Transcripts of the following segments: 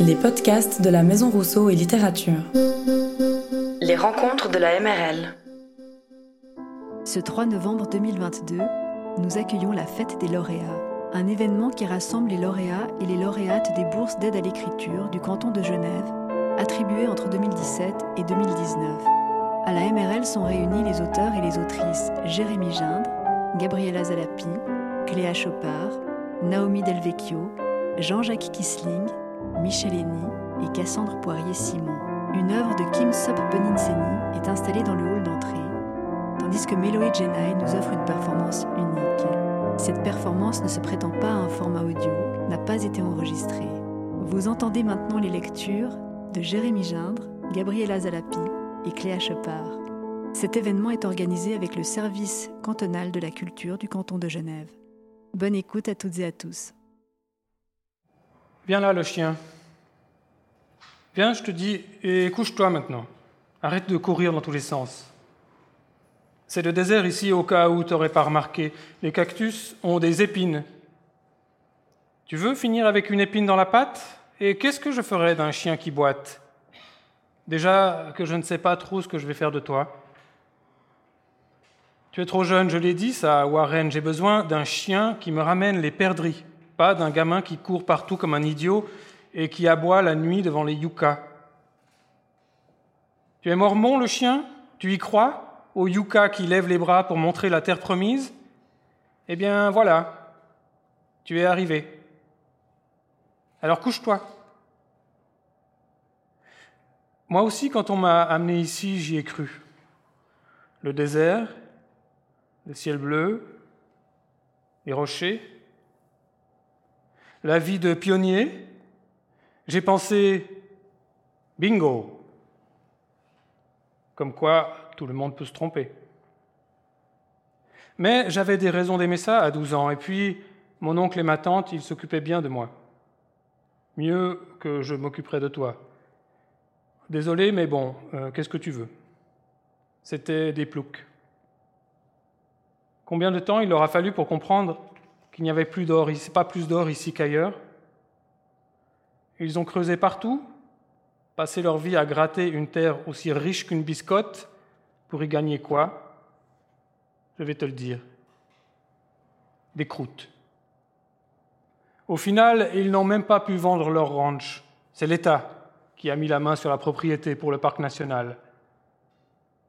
Les podcasts de la Maison Rousseau et Littérature. Les rencontres de la MRL. Ce 3 novembre 2022, nous accueillons la fête des lauréats, un événement qui rassemble les lauréats et les lauréates des bourses d'aide à l'écriture du canton de Genève, attribuées entre 2017 et 2019. À la MRL sont réunis les auteurs et les autrices Jérémy Gindre, Gabriela Zalapi, Cléa Chopard, Naomi Delvecchio, Jean-Jacques Kissling, Michel Henny et Cassandre Poirier-Simon. Une œuvre de Kim Sop Boninseni est installée dans le hall d'entrée, tandis que Meloé Jenai nous offre une performance unique. Cette performance ne se prétend pas à un format audio, n'a pas été enregistrée. Vous entendez maintenant les lectures de Jérémy Gindre, Gabriela Zalapi et Cléa Chopard. Cet événement est organisé avec le service cantonal de la culture du canton de Genève. Bonne écoute à toutes et à tous. Viens là, le chien. Viens, je te dis, et couche-toi maintenant. Arrête de courir dans tous les sens. C'est le désert ici, au cas où tu n'aurais pas remarqué. Les cactus ont des épines. Tu veux finir avec une épine dans la patte? Et qu'est-ce que je ferais d'un chien qui boite? Déjà que je ne sais pas trop ce que je vais faire de toi. Tu es trop jeune, je l'ai dit, ça, Warren. J'ai besoin d'un chien qui me ramène les perdrix, pas d'un gamin qui court partout comme un idiot et qui aboie la nuit devant les yuccas. Tu es mormon, le chien? Tu y crois? Au yucca qui lève les bras pour montrer la terre promise? Eh bien, voilà, tu es arrivé. Alors couche-toi. Moi aussi, quand on m'a amené ici, j'y ai cru. Le désert, le ciel bleu, les rochers, la vie de pionnier, j'ai pensé bingo, comme quoi tout le monde peut se tromper. Mais j'avais des raisons d'aimer ça à 12 ans, et puis mon oncle et ma tante, ils s'occupaient bien de moi, mieux que je m'occuperais de toi. Désolé, mais bon, euh, qu'est-ce que tu veux? C'était des ploucs. Combien de temps il aura fallu pour comprendre qu'il n'y avait plus d'or, pas plus d'or ici qu'ailleurs Ils ont creusé partout, passé leur vie à gratter une terre aussi riche qu'une biscotte pour y gagner quoi? Je vais te le dire. Des croûtes. Au final, ils n'ont même pas pu vendre leur ranch. C'est l'État qui a mis la main sur la propriété pour le parc national.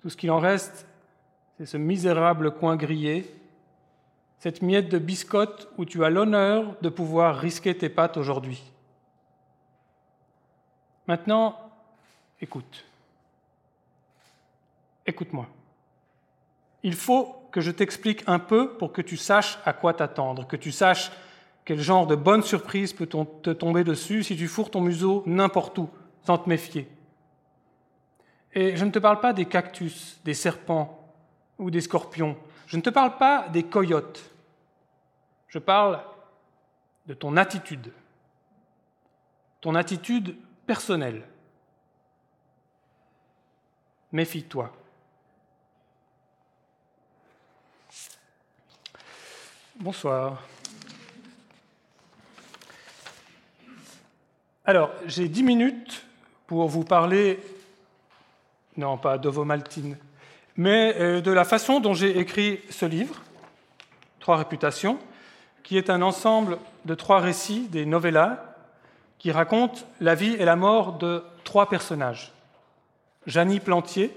Tout ce qu'il en reste, c'est ce misérable coin grillé, cette miette de biscotte où tu as l'honneur de pouvoir risquer tes pattes aujourd'hui. Maintenant, écoute. Écoute-moi. Il faut que je t'explique un peu pour que tu saches à quoi t'attendre, que tu saches quel genre de bonne surprise peut te tomber dessus si tu fourres ton museau n'importe où, sans te méfier. Et je ne te parle pas des cactus, des serpents ou des scorpions. Je ne te parle pas des coyotes. Je parle de ton attitude. Ton attitude personnelle. Méfie-toi. Bonsoir. Alors, j'ai dix minutes pour vous parler, non pas d'ovomaltine, mais euh, de la façon dont j'ai écrit ce livre, Trois réputations, qui est un ensemble de trois récits, des novellas, qui racontent la vie et la mort de trois personnages. Janie Plantier,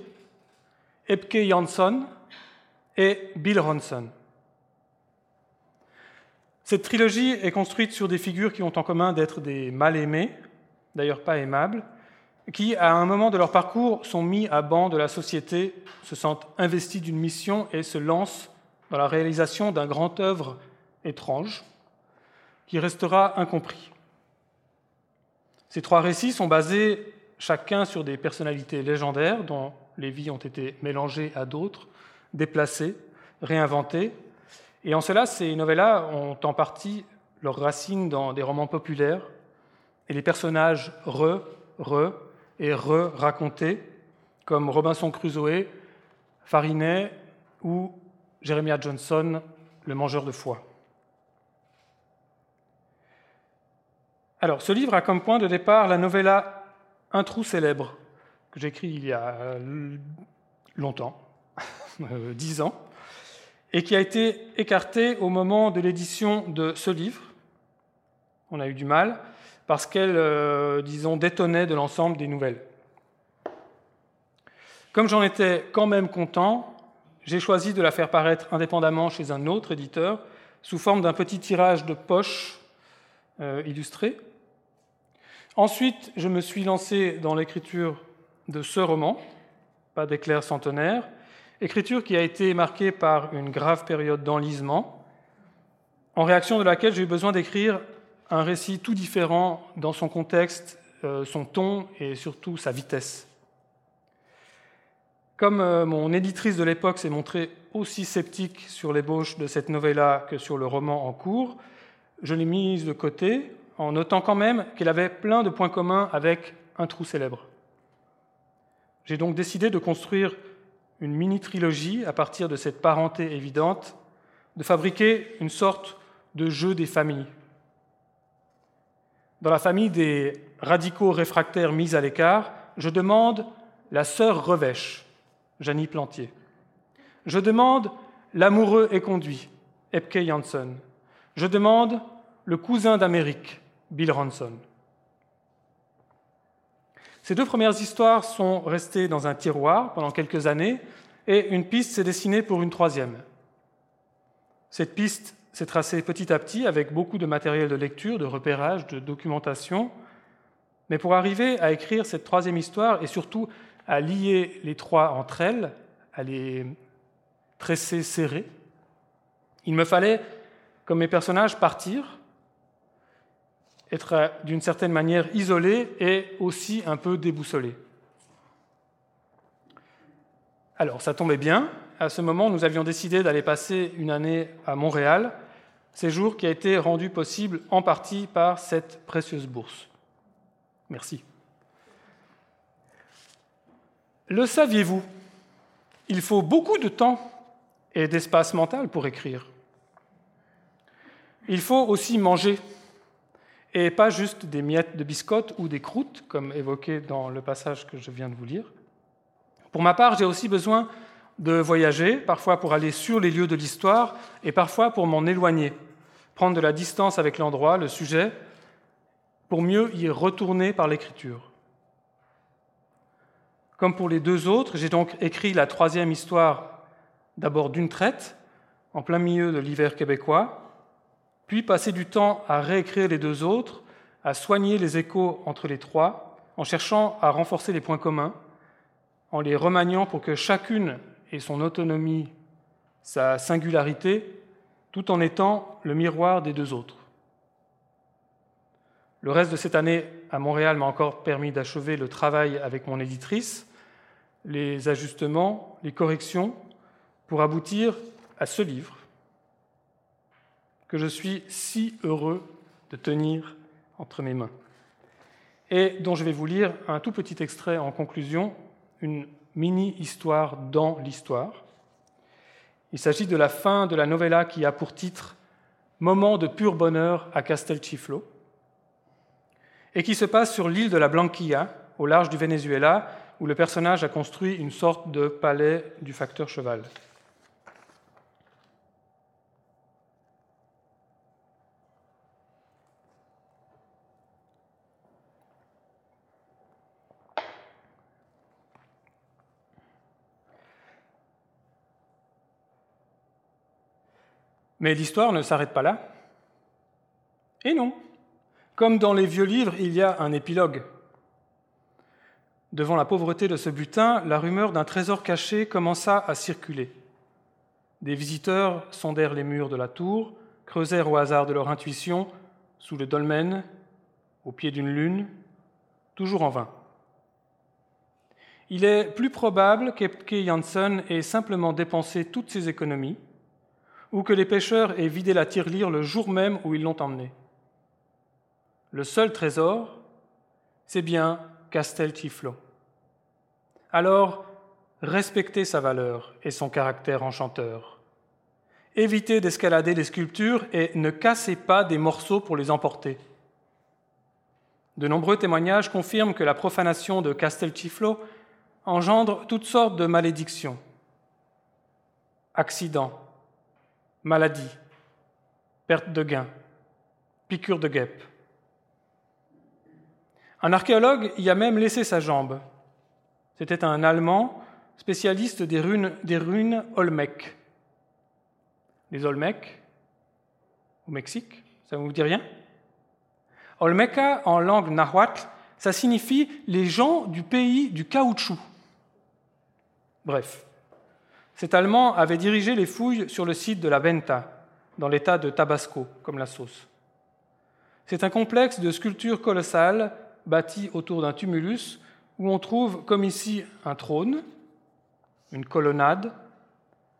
Epke Jansson et Bill Ronson. Cette trilogie est construite sur des figures qui ont en commun d'être des mal-aimés, d'ailleurs pas aimables, qui, à un moment de leur parcours, sont mis à banc de la société, se sentent investis d'une mission et se lancent dans la réalisation d'un grand œuvre étrange qui restera incompris. Ces trois récits sont basés chacun sur des personnalités légendaires dont les vies ont été mélangées à d'autres, déplacées, réinventées. Et en cela, ces novellas ont en partie leurs racines dans des romans populaires et les personnages re, re et re-racontés, comme Robinson Crusoe, Farinet ou Jeremiah Johnson, le mangeur de foie. Alors, ce livre a comme point de départ la novella Un trou célèbre, que j'ai écrit il y a longtemps, euh, dix ans, et qui a été écartée au moment de l'édition de ce livre. On a eu du mal, parce qu'elle, euh, disons, détonnait de l'ensemble des nouvelles. Comme j'en étais quand même content, j'ai choisi de la faire paraître indépendamment chez un autre éditeur, sous forme d'un petit tirage de poche euh, illustré. Ensuite, je me suis lancé dans l'écriture de ce roman, Pas d'éclair centenaire, écriture qui a été marquée par une grave période d'enlisement, en réaction de laquelle j'ai eu besoin d'écrire un récit tout différent dans son contexte, euh, son ton et surtout sa vitesse. Comme euh, mon éditrice de l'époque s'est montrée aussi sceptique sur l'ébauche de cette novella que sur le roman en cours, je l'ai mise de côté en notant quand même qu'elle avait plein de points communs avec un trou célèbre. J'ai donc décidé de construire une mini-trilogie à partir de cette parenté évidente, de fabriquer une sorte de jeu des familles. Dans la famille des radicaux réfractaires mis à l'écart, je demande la sœur revêche, Janie Plantier. Je demande L'amoureux est conduit, Epke Janssen. Je demande Le cousin d'Amérique, Bill Ronson. Ces deux premières histoires sont restées dans un tiroir pendant quelques années et une piste s'est dessinée pour une troisième. Cette piste s'est tracée petit à petit avec beaucoup de matériel de lecture, de repérage, de documentation. Mais pour arriver à écrire cette troisième histoire et surtout à lier les trois entre elles, à les tresser serrés. Il me fallait, comme mes personnages, partir, être d'une certaine manière isolé et aussi un peu déboussolé. Alors, ça tombait bien. À ce moment, nous avions décidé d'aller passer une année à Montréal, séjour qui a été rendu possible en partie par cette précieuse bourse. Merci. Le saviez-vous? Il faut beaucoup de temps et d'espace mental pour écrire. Il faut aussi manger, et pas juste des miettes de biscottes ou des croûtes, comme évoqué dans le passage que je viens de vous lire. Pour ma part, j'ai aussi besoin de voyager, parfois pour aller sur les lieux de l'histoire, et parfois pour m'en éloigner, prendre de la distance avec l'endroit, le sujet, pour mieux y retourner par l'écriture. Comme pour les deux autres, j'ai donc écrit la troisième histoire d'abord d'une traite, en plein milieu de l'hiver québécois, puis passé du temps à réécrire les deux autres, à soigner les échos entre les trois, en cherchant à renforcer les points communs, en les remaniant pour que chacune ait son autonomie, sa singularité, tout en étant le miroir des deux autres. Le reste de cette année à Montréal m'a encore permis d'achever le travail avec mon éditrice, les ajustements, les corrections, pour aboutir à ce livre que je suis si heureux de tenir entre mes mains et dont je vais vous lire un tout petit extrait en conclusion, une mini-histoire dans l'histoire. Il s'agit de la fin de la novella qui a pour titre Moment de pur bonheur à Castelciflo et qui se passe sur l'île de la Blanquilla, au large du Venezuela, où le personnage a construit une sorte de palais du facteur cheval. Mais l'histoire ne s'arrête pas là. Et non. Comme dans les vieux livres, il y a un épilogue. Devant la pauvreté de ce butin, la rumeur d'un trésor caché commença à circuler. Des visiteurs sondèrent les murs de la tour, creusèrent au hasard de leur intuition, sous le dolmen, au pied d'une lune, toujours en vain. Il est plus probable qu'Epke Janssen ait simplement dépensé toutes ses économies, ou que les pêcheurs aient vidé la tirelire le jour même où ils l'ont emmené. Le seul trésor, c'est bien Castel Tiflo. Alors, respectez sa valeur et son caractère enchanteur. Évitez d'escalader les sculptures et ne cassez pas des morceaux pour les emporter. De nombreux témoignages confirment que la profanation de Castelciflo engendre toutes sortes de malédictions. Accidents, maladies, perte de gains, piqûres de guêpe. Un archéologue y a même laissé sa jambe. C'était un Allemand spécialiste des runes, des Olmec. Les Olmecs, au Mexique, ça ne vous dit rien? Olmeca, en langue nahuatl, ça signifie les gens du pays du caoutchouc. Bref, cet Allemand avait dirigé les fouilles sur le site de la Venta, dans l'état de Tabasco, comme la sauce. C'est un complexe de sculptures colossales bâti autour d'un tumulus où on trouve, comme ici, un trône, une colonnade,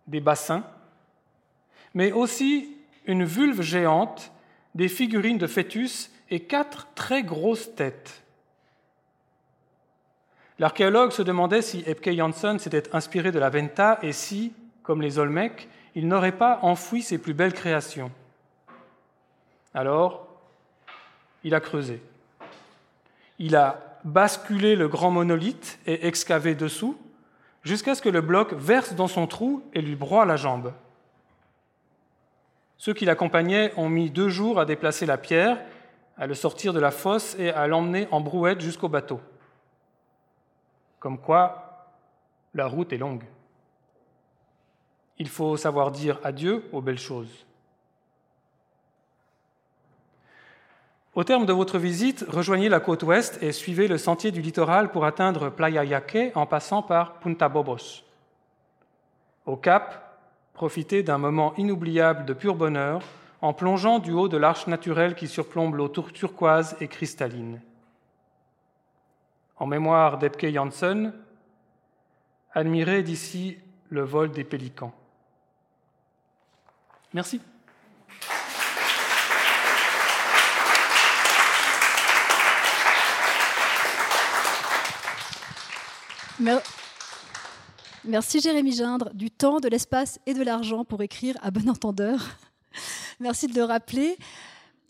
des bassins, mais aussi une vulve géante, des figurines de fœtus et quatre très grosses têtes. L'archéologue se demandait si Epke Jansson s'était inspiré de la Venta et si, comme les Olmecs, il n'aurait pas enfoui ses plus belles créations. Alors, il a creusé. Il a basculé le grand monolithe et excavé dessous, jusqu'à ce que le bloc verse dans son trou et lui broie la jambe. Ceux qui l'accompagnaient ont mis deux jours à déplacer la pierre, à le sortir de la fosse et à l'emmener en brouette jusqu'au bateau. Comme quoi, la route est longue. Il faut savoir dire adieu aux belles choses. Au terme de votre visite, rejoignez la côte ouest et suivez le sentier du littoral pour atteindre Playa Yaque en passant par Punta Bobos. Au cap, profitez d'un moment inoubliable de pur bonheur en plongeant du haut de l'arche naturelle qui surplombe l'eau turquoise et cristalline. En mémoire d'Epke Janssen, admirez d'ici le vol des pélicans. Merci. Merci Jérémy Gindre, du temps, de l'espace et de l'argent pour écrire à bon entendeur. Merci de le rappeler.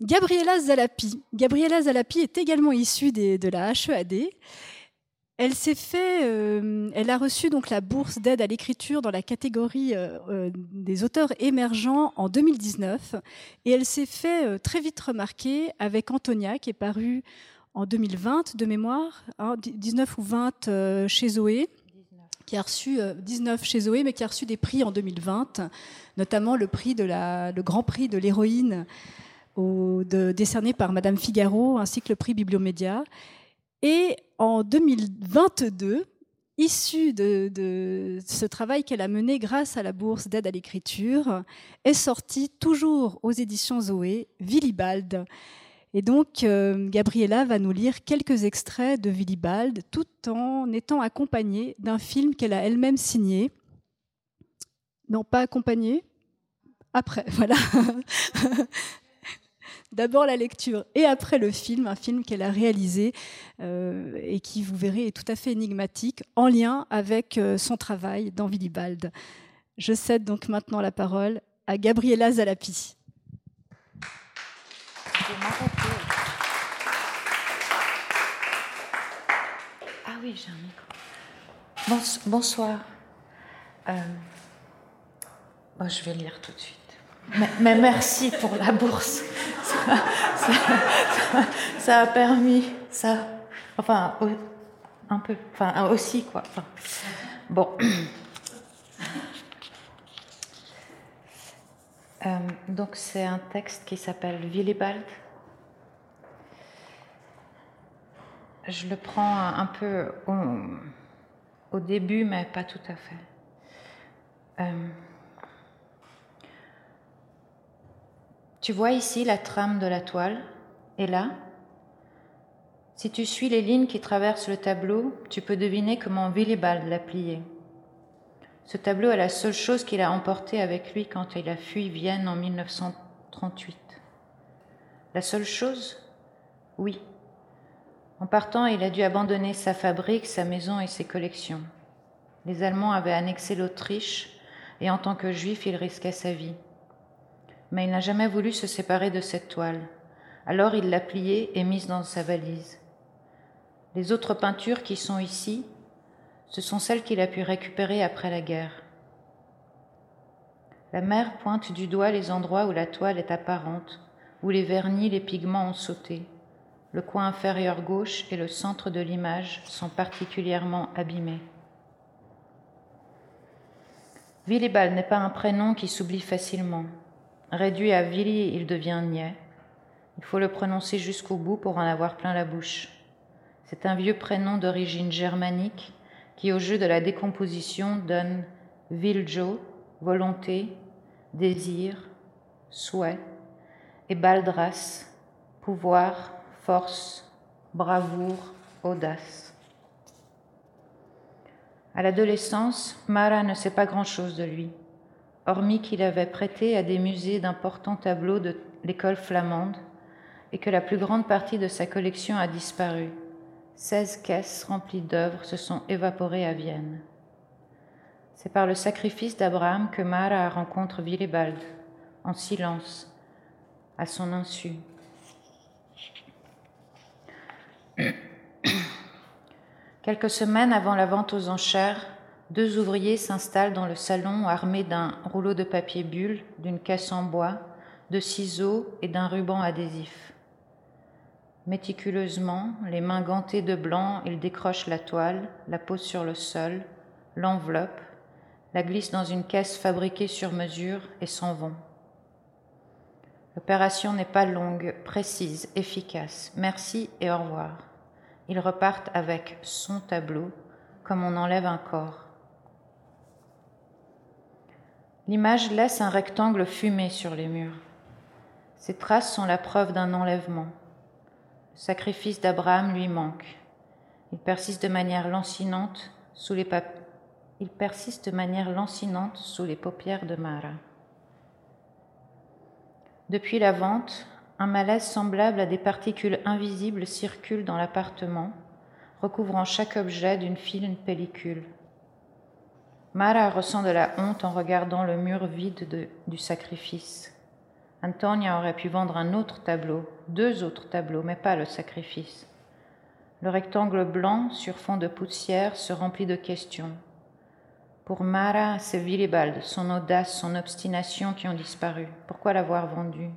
Gabriela Zalapi. Gabriela Zalapi est également issue de la HEAD. Euh, elle a reçu donc la bourse d'aide à l'écriture dans la catégorie euh, euh, des auteurs émergents en 2019, et elle s'est fait très vite remarquer avec Antonia, qui est paru en 2020 de mémoire, 19 hein, ou 20 euh, chez Zoé, qui a reçu 19 euh, chez Zoé, mais qui a reçu des prix en 2020, notamment le prix de la, le Grand Prix de l'héroïne décerné par Madame Figaro, ainsi que le prix Bibliomédia. Et en 2022, issu de, de, ce travail qu'elle a mené grâce à la bourse d'aide à l'écriture, est sorti toujours aux éditions Zoé, Willibald, et donc, euh, Gabriella va nous lire quelques extraits de Willibald, tout en étant accompagnée d'un film qu'elle a elle-même signé. Non, pas accompagnée, après, voilà. D'abord la lecture et après le film, un film qu'elle a réalisé euh, et qui, vous verrez, est tout à fait énigmatique, en lien avec euh, son travail dans Willibald. Je cède donc maintenant la parole à Gabriella Zalapi. Ah oui, j'ai un micro. bonsoir. Euh, je vais lire tout de suite. Mais, merci pour la bourse. Ça, a permis ça. Enfin, un peu. Enfin, aussi, quoi. bon. Euh, donc c'est un texte qui s'appelle Willibald. Je le prends un peu au, début, mais pas tout à fait. Euh, tu vois ici la trame de la toile, et là, si tu suis les lignes qui traversent le tableau, tu peux deviner comment Willibald l'a plié. Ce tableau est la seule chose qu'il a emporté avec lui quand il a fui Vienne en 1938. La seule chose? Oui. En partant, il a dû abandonner sa fabrique, sa maison et ses collections. Les Allemands avaient annexé l'Autriche et en tant que juif, il risquait sa vie. Mais il n'a jamais voulu se séparer de cette toile. Alors il l'a pliée et mise dans sa valise. Les autres peintures qui sont ici, ce sont celles qu'il a pu récupérer après la guerre. La mère pointe du doigt les endroits où la toile est apparente, où les vernis, les pigments ont sauté. Le coin inférieur gauche et le centre de l'image sont particulièrement abîmés. Willibald n'est pas un prénom qui s'oublie facilement. Réduit à Willy, il devient niais. Il faut le prononcer jusqu'au bout pour en avoir plein la bouche. C'est un vieux prénom d'origine germanique qui, au jeu de la décomposition, donne Viljo, volonté, désir, souhait, et Baldras, pouvoir, force, bravoure, audace. À l'adolescence, Mara ne sait pas grand-chose de lui, hormis qu'il avait prêté à des musées d'importants tableaux de l'école flamande et que la plus grande partie de sa collection a disparu. Seize caisses remplies d'œuvres se sont évaporées à Vienne. C'est par le sacrifice d'Abraham que Mara rencontre Willibald, en silence, à son insu. Quelques semaines avant la vente aux enchères, deux ouvriers s'installent dans le salon armés d'un rouleau de papier bulle, d'une caisse en bois, de ciseaux et d'un ruban adhésif. Méticuleusement, les mains gantées de blanc, ils décrochent la toile, la posent sur le sol, l'enveloppe, la glissent dans une caisse fabriquée sur mesure et s'en vont. L'opération n'est pas longue, précise, efficace. Merci et au revoir. Ils repartent avec son tableau, comme on enlève un corps. L'image laisse un rectangle fumé sur les murs. Ces traces sont la preuve d'un enlèvement. Le sacrifice d'Abraham lui manque. Il persiste de manière lancinante sous les il persiste de manière lancinante sous les paupières de Mara. Depuis la vente, un malaise semblable à des particules invisibles circule dans l'appartement, recouvrant chaque objet d'une fine pellicule. Mara ressent de la honte en regardant le mur vide du sacrifice. Antonia aurait pu vendre un autre tableau, deux autres tableaux, mais pas le sacrifice. Le rectangle blanc sur fond de poussière se remplit de questions. Pour Mara, c'est Willibald, son audace, son obstination qui ont disparu. Pourquoi l'avoir vendu?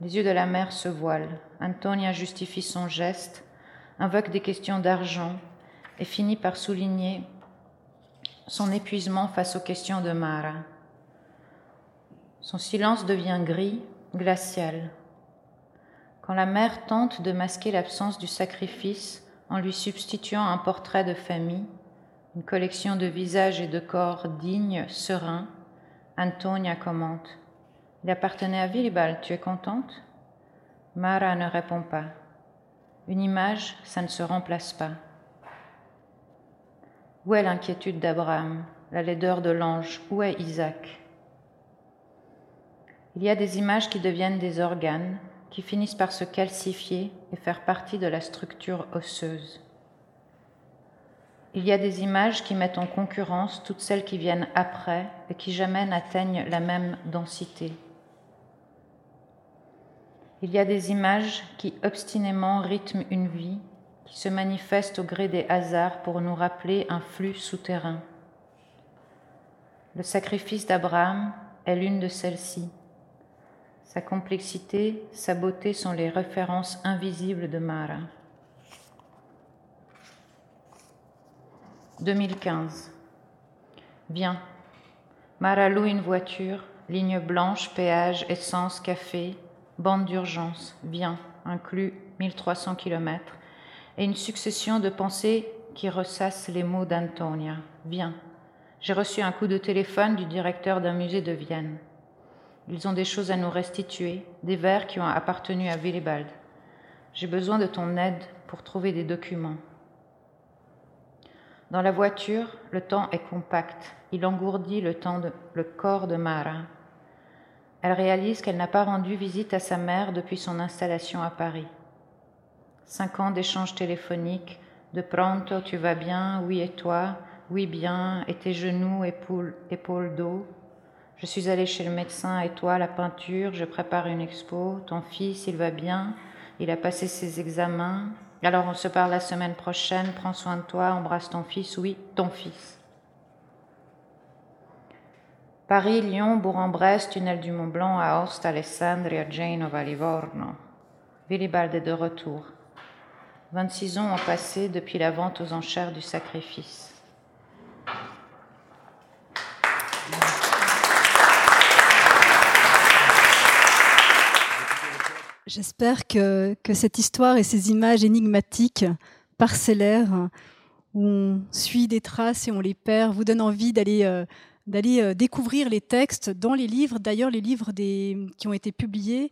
Les yeux de la mère se voilent. Antonia justifie son geste, invoque des questions d'argent et finit par souligner son épuisement face aux questions de Mara. Son silence devient gris, glacial. Quand la mère tente de masquer l'absence du sacrifice en lui substituant un portrait de famille, une collection de visages et de corps dignes, sereins, Antonia commente. Il appartenait à Willibald, tu es contente? Mara ne répond pas. Une image, ça ne se remplace pas. Où est l'inquiétude d'Abraham, la laideur de l'ange? Où est Isaac? Il y a des images qui deviennent des organes, qui finissent par se calcifier et faire partie de la structure osseuse. Il y a des images qui mettent en concurrence toutes celles qui viennent après et qui jamais n'atteignent la même densité. Il y a des images qui obstinément rythment une vie, qui se manifestent au gré des hasards pour nous rappeler un flux souterrain. Le sacrifice d'Abraham est l'une de celles-ci. Sa complexité, sa beauté sont les références invisibles de Mara. 2015. Viens. Mara loue une voiture, ligne blanche, péage, essence, café, bande d'urgence, viens, inclus 1300 km, et une succession de pensées qui ressassent les mots d'Antonia. Viens. J'ai reçu un coup de téléphone du directeur d'un musée de Vienne. Ils ont des choses à nous restituer, des vers qui ont appartenu à Willibald. J'ai besoin de ton aide pour trouver des documents. Dans la voiture, le temps est compact. Il engourdit le, temps le corps de Mara. Elle réalise qu'elle n'a pas rendu visite à sa mère depuis son installation à Paris. Cinq ans d'échanges téléphoniques, de pronto, tu vas bien, oui et toi, oui bien, et tes genoux, épaules, épaules d'eau, Je suis allée chez le médecin et toi, la peinture, je prépare une expo. Ton fils, il va bien, il a passé ses examens? Alors on se parle la semaine prochaine, prends soin de toi, embrasse ton fils, oui, ton fils. Paris, Lyon, Bourg-en-Bresse, tunnel du Mont Blanc, Aoste, Alessandria, Genova, Livorno. Willibald est de retour. 26 ans ont passé depuis la vente aux enchères du sacrifice. J'espère que, que, cette histoire et ces images énigmatiques, parcellaires, où on suit des traces et on les perd, vous donnent envie d'aller euh, d'aller euh, découvrir les textes dans les livres. D'ailleurs, les livres des, qui ont été publiés,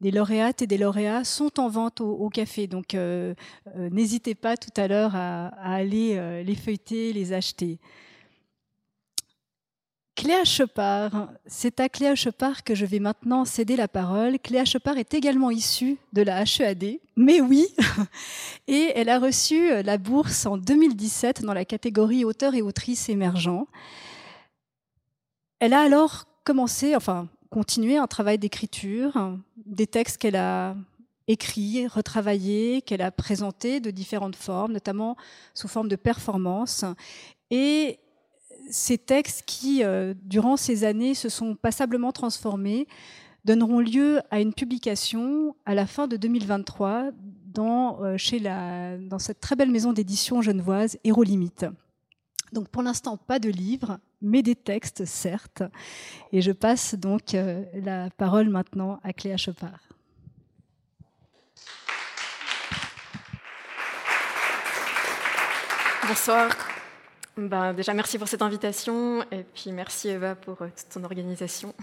des lauréates et des lauréats, sont en vente au, café. Donc, euh, n'hésitez pas tout à l'heure à, aller les feuilleter, les acheter. Cléa Chepard, c'est à Cléa Chepard que je vais maintenant céder la parole. Cléa Chepard est également issue de la HEAD, mais oui, et elle a reçu la bourse en 2017 dans la catégorie auteur et autrice émergent. Elle a alors commencé, enfin continué un travail d'écriture, des textes qu'elle a écrits, retravaillés, qu'elle a présentés de différentes formes, notamment sous forme de performance. Et ces textes qui, euh, durant ces années, se sont passablement transformés, donneront lieu à une publication à la fin de 2023 dans, euh, chez la, dans cette très belle maison d'édition genevoise, Hérolimite. Donc pour l'instant, pas de livre, mais des textes, certes. Et je passe donc euh, la parole maintenant à Cléa Chopard. Bonsoir. Ben, déjà, merci pour cette invitation et puis merci Eva pour euh, ton organisation.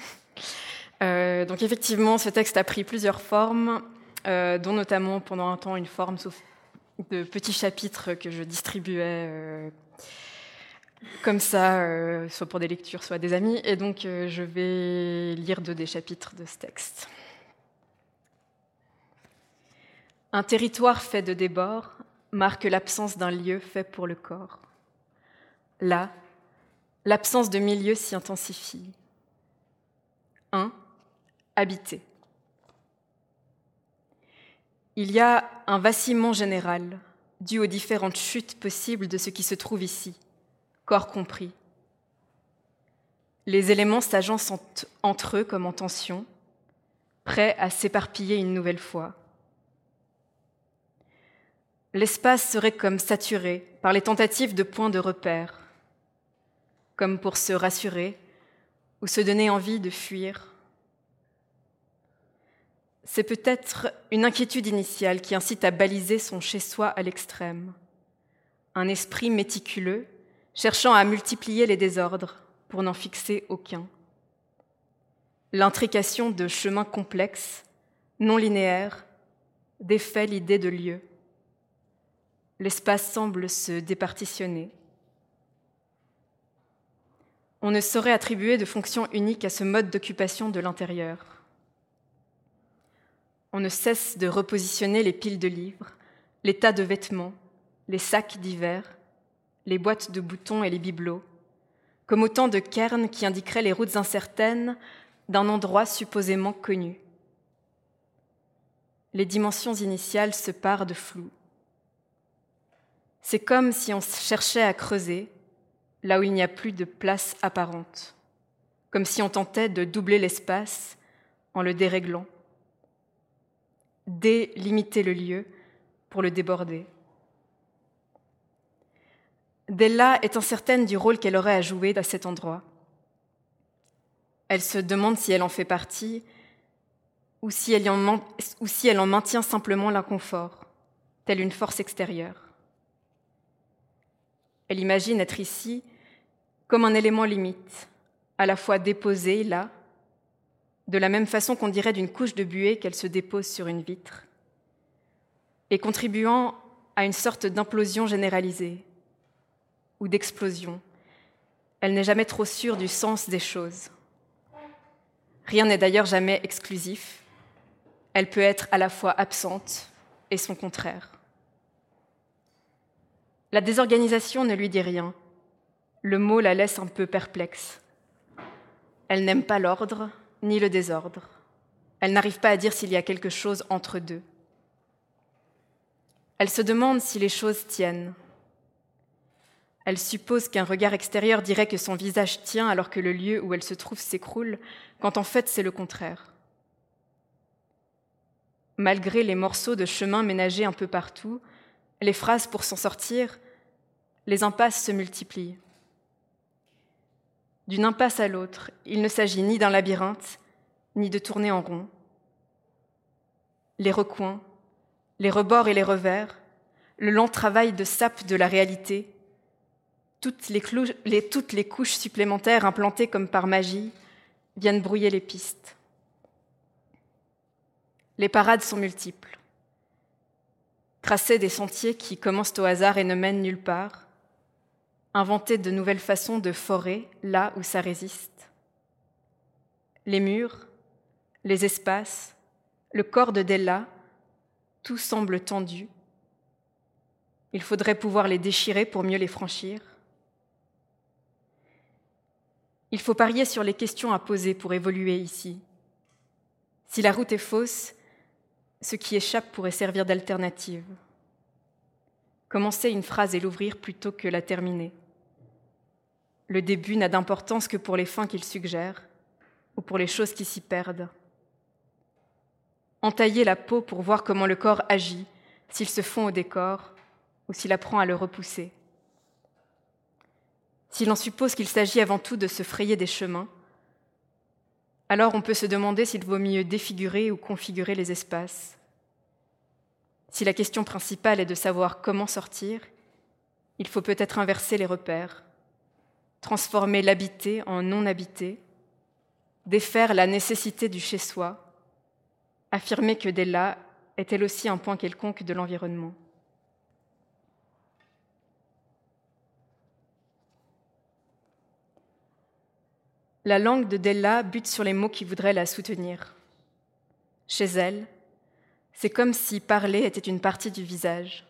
Euh, donc effectivement, ce texte a pris plusieurs formes, dont notamment pendant un temps une forme de petits chapitres que je distribuais comme ça, soit pour des lectures, soit des amis. Et donc je vais lire deux des chapitres de ce texte. Un territoire fait de débords marque l'absence d'un lieu fait pour le corps. Là, l'absence de milieu s'y intensifie. 1. Habiter. Il y a un vacillement général dû aux différentes chutes possibles de ce qui se trouve ici, compris. Les éléments s'agencent entre eux comme en tension, prêts à s'éparpiller une nouvelle fois. L'espace serait comme saturé par les tentatives de points de repère, comme pour se rassurer ou se donner envie de fuir. C'est peut-être une inquiétude initiale qui incite à baliser son chez-soi à l'extrême, un esprit méticuleux cherchant à multiplier les désordres pour n'en fixer aucun. L'intrication de chemins complexes, non linéaires, défait l'idée de lieu. L'espace semble se départitionner on ne saurait attribuer de fonction unique à ce mode d'occupation de l'intérieur. On ne cesse de repositionner les piles de livres, les tas de vêtements, les sacs d'hiver, les boîtes de boutons et les bibelots, comme autant de cairns qui indiqueraient les routes incertaines d'un endroit supposément connu. Les dimensions initiales se parent de flou. C'est comme si on cherchait à creuser, là où il n'y a plus de place apparente, comme si on tentait de doubler l'espace en le déréglant, délimiter le lieu pour le déborder. Della est incertaine du rôle qu'elle aurait à jouer à cet endroit. Elle se demande si elle en fait partie ou si elle en, ou si elle en maintient simplement l'inconfort, telle une force extérieure. Elle imagine être ici comme un élément limite, à la fois déposé là, de la même façon qu'on dirait d'une couche de buée qu'elle se dépose sur une vitre, et contribuant à une sorte d'implosion généralisée ou d'explosion. Elle n'est jamais trop sûre du sens des choses. Rien n'est d'ailleurs jamais exclusif. Elle peut être à la fois absente et son contraire. La désorganisation ne lui dit rien. Le mot la laisse un peu perplexe. Elle n'aime pas l'ordre ni le désordre. Elle n'arrive pas à dire s'il y a quelque chose entre deux. Elle se demande si les choses tiennent. Elle suppose qu'un regard extérieur dirait que son visage tient alors que le lieu où elle se trouve s'écroule, quand en fait c'est le contraire. Malgré les morceaux de chemin ménagés un peu partout, les phrases pour s'en sortir, les impasses se multiplient. D'une impasse à l'autre, il ne s'agit ni d'un labyrinthe, ni de tourner en rond. Les recoins, les rebords et les revers, le lent travail de sape de la réalité, toutes les, couches supplémentaires implantées comme par magie viennent brouiller les pistes. Les parades sont multiples. Tracer des sentiers qui commencent au hasard et ne mènent nulle part, inventer de nouvelles façons de forer là où ça résiste. Les murs, les espaces, le corps de Della, tout semble tendu. Il faudrait pouvoir les déchirer pour mieux les franchir. Il faut parier sur les questions à poser pour évoluer ici. Si la route est fausse, ce qui échappe pourrait servir d'alternative. Commencer une phrase et l'ouvrir plutôt que la terminer. Le début n'a d'importance que pour les fins qu'il suggère ou pour les choses qui s'y perdent. Entailler la peau pour voir comment le corps agit, s'il se fond au décor ou s'il apprend à le repousser. Si l'on suppose qu'il s'agit avant tout de se frayer des chemins, alors on peut se demander s'il vaut mieux défigurer ou configurer les espaces. Si la question principale est de savoir comment sortir, il faut peut-être inverser les repères transformer l'habité en non habité, défaire la nécessité du chez-soi, affirmer que Della est elle aussi un point quelconque de l'environnement. La langue de Della bute sur les mots qui voudraient la soutenir. Chez elle, c'est comme si parler était une partie du visage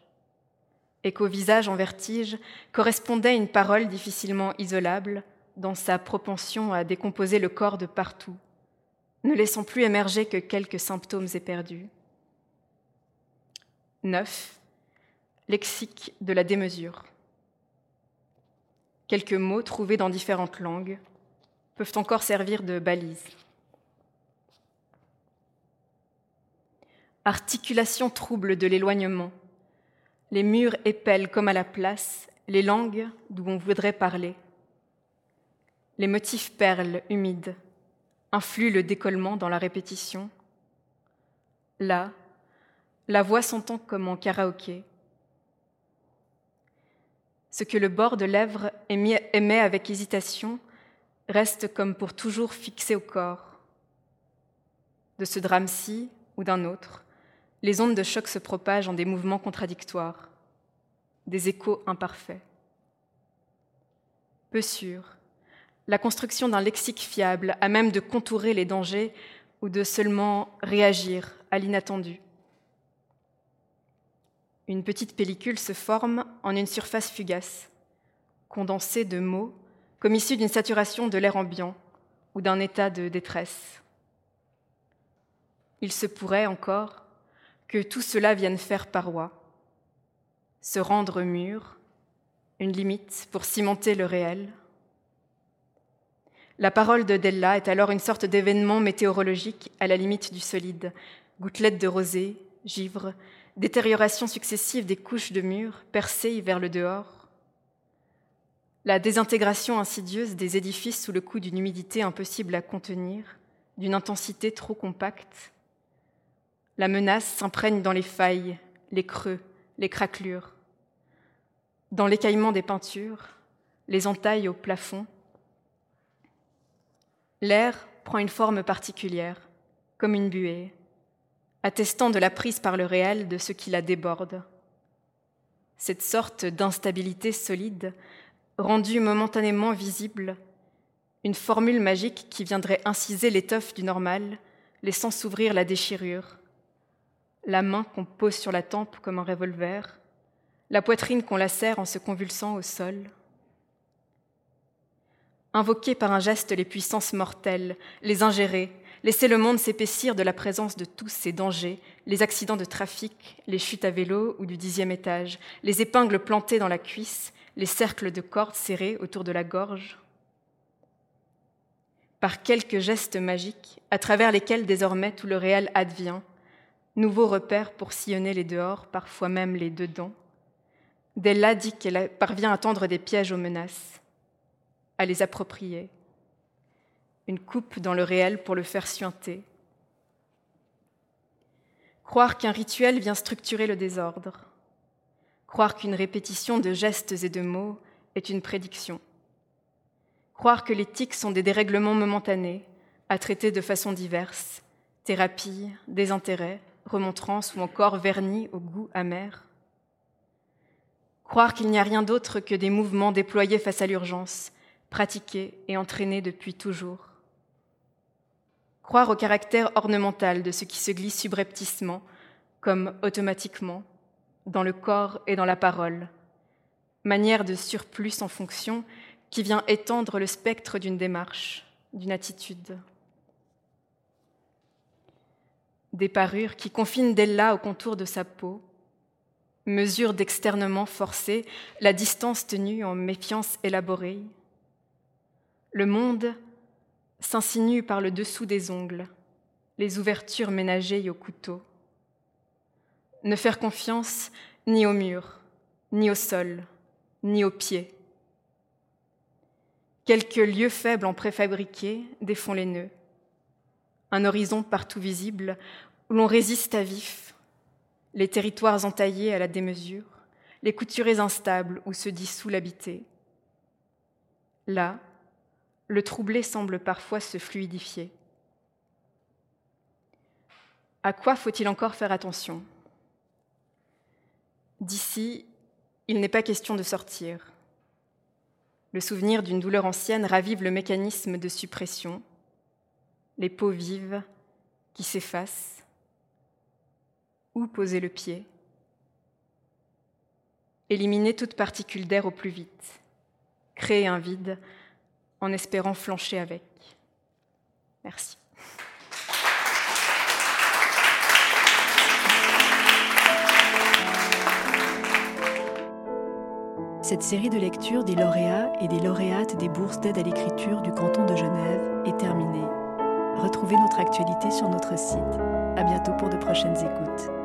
et qu'au visage en vertige correspondait une parole difficilement isolable dans sa propension à décomposer le corps de partout, ne laissant plus émerger que quelques symptômes éperdus. 9. Lexique de la démesure. Quelques mots trouvés dans différentes langues peuvent encore servir de balise. Articulation trouble de l'éloignement les murs épellent comme à la place les langues d'où on voudrait parler. Les motifs perles humides influent le décollement dans la répétition. Là, la voix s'entend comme en karaoké. Ce que le bord de lèvres émet avec hésitation reste comme pour toujours fixé au corps. De ce drame-ci ou d'un autre, les ondes de choc se propagent en des mouvements contradictoires, des échos imparfaits. Peu sûr, la construction d'un lexique fiable à même de contourer les dangers ou de seulement réagir à l'inattendu. Une petite pellicule se forme en une surface fugace, condensée de mots comme issue d'une saturation de l'air ambiant ou d'un état de détresse. Il se pourrait encore que tout cela vienne faire paroi, se rendre mur, une limite pour cimenter le réel. La parole de Della est alors une sorte d'événement météorologique à la limite du solide, gouttelettes de rosée, givre, détérioration successive des couches de murs percées vers le dehors. La désintégration insidieuse des édifices sous le coup d'une humidité impossible à contenir, d'une intensité trop compacte, la menace s'imprègne dans les failles, les creux, les craquelures, dans l'écaillement des peintures, les entailles au plafond. L'air prend une forme particulière, comme une buée, attestant de la prise par le réel de ce qui la déborde. Cette sorte d'instabilité solide, rendue momentanément visible, une formule magique qui viendrait inciser l'étoffe du normal, laissant s'ouvrir la déchirure, la main qu'on pose sur la tempe comme un revolver, la poitrine qu'on lacère en se convulsant au sol. Invoquer par un geste les puissances mortelles, les ingérer, laisser le monde s'épaissir de la présence de tous ces dangers, les accidents de trafic, les chutes à vélo ou du dixième étage, les épingles plantées dans la cuisse, les cercles de cordes serrés autour de la gorge. Par quelques gestes magiques, à travers lesquels désormais tout le réel advient, nouveaux repères pour sillonner les dehors, parfois même les dedans. Della dit qu'elle parvient à tendre des pièges aux menaces, à les approprier. Une coupe dans le réel pour le faire suinter. Croire qu'un rituel vient structurer le désordre. Croire qu'une répétition de gestes et de mots est une prédiction. Croire que les tics sont des dérèglements momentanés, à traiter de façon diverse, thérapie, désintérêt, remontrance ou encore vernis au goût amer. Croire qu'il n'y a rien d'autre que des mouvements déployés face à l'urgence, pratiqués et entraînés depuis toujours. Croire au caractère ornemental de ce qui se glisse subrepticement, comme automatiquement, dans le corps et dans la parole, manière de surplus en fonction qui vient étendre le spectre d'une démarche, d'une attitude. Des parures qui confinent d'Ella au contour de sa peau, mesure d'externement forcé, la distance tenue en méfiance élaborée. Le monde s'insinue par le dessous des ongles, les ouvertures ménagées au couteau. Ne faire confiance ni au mur, ni au sol, ni aux pieds. Quelques lieux faibles en préfabriqué défont les nœuds. Un horizon partout visible où l'on résiste à vif, les territoires entaillés à la démesure, les couturés instables où se dissout l'habité. Là, le troublé semble parfois se fluidifier. À quoi faut-il encore faire attention? D'ici, il n'est pas question de sortir. Le souvenir d'une douleur ancienne ravive le mécanisme de suppression, les peaux vives qui s'effacent. Où poser le pied? Éliminer toute particule d'air au plus vite, créer un vide en espérant flancher avec. Merci. Cette série de lectures des lauréats et des lauréates des bourses d'aide à l'écriture du canton de Genève est terminée. Retrouvez notre actualité sur notre site. À bientôt pour de prochaines écoutes.